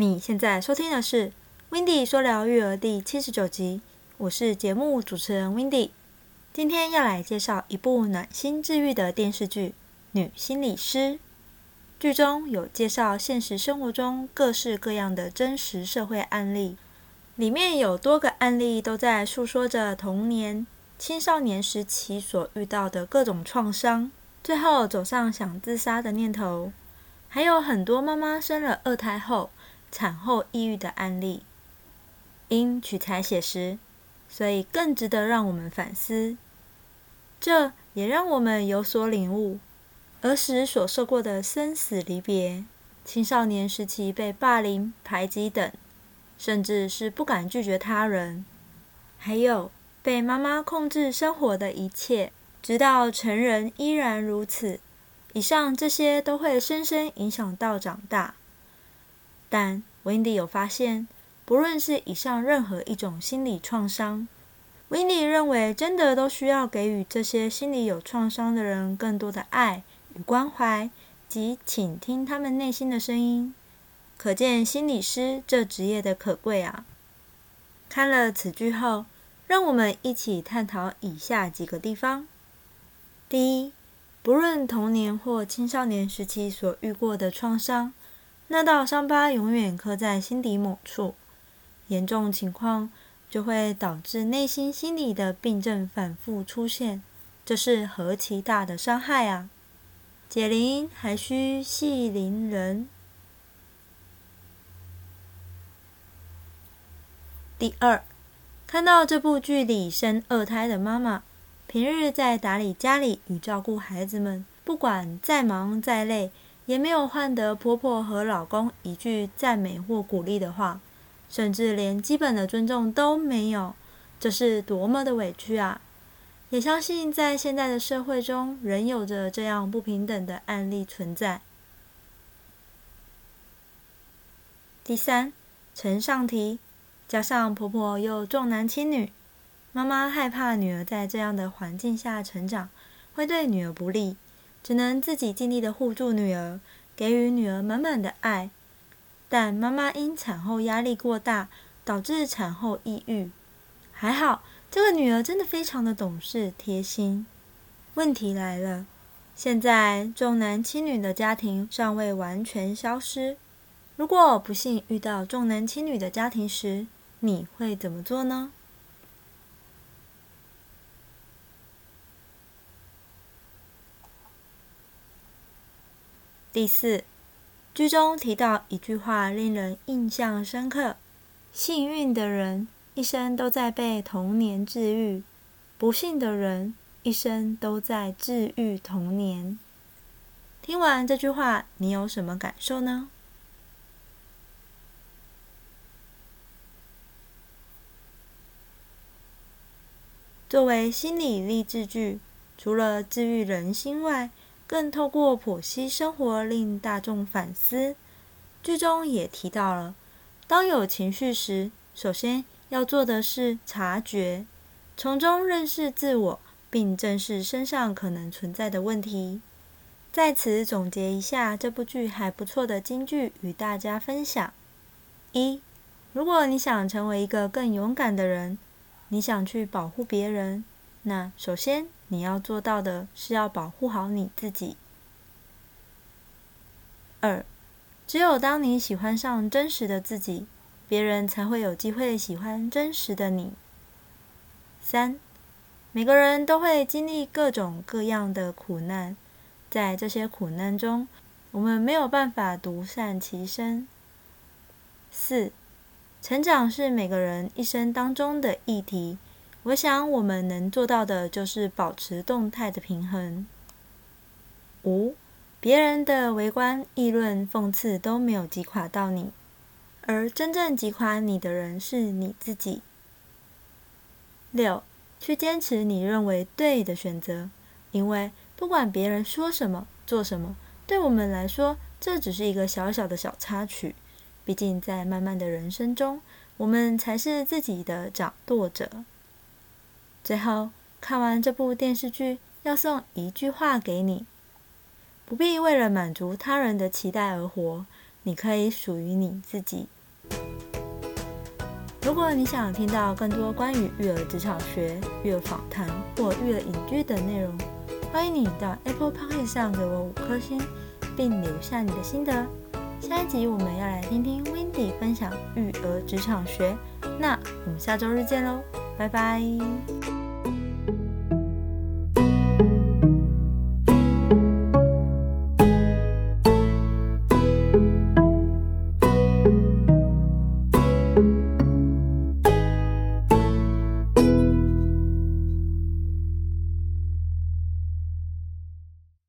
你现在收听的是《w i n d y 说聊育儿》第七十九集，我是节目主持人 w i n d y 今天要来介绍一部暖心治愈的电视剧《女心理师》。剧中有介绍现实生活中各式各样的真实社会案例，里面有多个案例都在诉说着童年、青少年时期所遇到的各种创伤，最后走上想自杀的念头。还有很多妈妈生了二胎后。产后抑郁的案例，因取材写实，所以更值得让我们反思。这也让我们有所领悟：儿时所受过的生死离别，青少年时期被霸凌、排挤等，甚至是不敢拒绝他人，还有被妈妈控制生活的一切，直到成人依然如此。以上这些都会深深影响到长大。但 Wendy 有发现，不论是以上任何一种心理创伤，Wendy 认为真的都需要给予这些心理有创伤的人更多的爱与关怀，及倾听他们内心的声音。可见心理师这职业的可贵啊！看了此剧后，让我们一起探讨以下几个地方：第一，不论童年或青少年时期所遇过的创伤。那道伤疤永远刻在心底某处，严重情况就会导致内心心理的病症反复出现，这是何其大的伤害啊！解铃还需系铃人。第二，看到这部剧里生二胎的妈妈，平日在打理家里与照顾孩子们，不管再忙再累。也没有换得婆婆和老公一句赞美或鼓励的话，甚至连基本的尊重都没有，这是多么的委屈啊！也相信在现在的社会中，仍有着这样不平等的案例存在。第三，呈上题，加上婆婆又重男轻女，妈妈害怕女儿在这样的环境下成长，会对女儿不利。只能自己尽力的护住女儿，给予女儿满满的爱。但妈妈因产后压力过大，导致产后抑郁。还好，这个女儿真的非常的懂事贴心。问题来了，现在重男轻女的家庭尚未完全消失。如果不幸遇到重男轻女的家庭时，你会怎么做呢？第四，剧中提到一句话令人印象深刻：幸运的人一生都在被童年治愈，不幸的人一生都在治愈童年。听完这句话，你有什么感受呢？作为心理励志剧，除了治愈人心外，更透过剖析生活，令大众反思。剧中也提到了，当有情绪时，首先要做的是察觉，从中认识自我，并正视身上可能存在的问题。在此总结一下这部剧还不错的金句，与大家分享：一，如果你想成为一个更勇敢的人，你想去保护别人，那首先。你要做到的是要保护好你自己。二，只有当你喜欢上真实的自己，别人才会有机会喜欢真实的你。三，每个人都会经历各种各样的苦难，在这些苦难中，我们没有办法独善其身。四，成长是每个人一生当中的议题。我想，我们能做到的就是保持动态的平衡。五，别人的围观、议论、讽刺都没有击垮到你，而真正击垮你的人是你自己。六，去坚持你认为对的选择，因为不管别人说什么、做什么，对我们来说，这只是一个小小的小插曲。毕竟，在漫漫的人生中，我们才是自己的掌舵者。最后，看完这部电视剧，要送一句话给你：不必为了满足他人的期待而活，你可以属于你自己。如果你想听到更多关于育儿职场学、育儿访谈或育儿影剧等内容，欢迎你到 Apple Podcast 上给我五颗星，并留下你的心得。下一集我们要来听听 Wendy 分享育儿职场学，那我们下周日见喽，拜拜。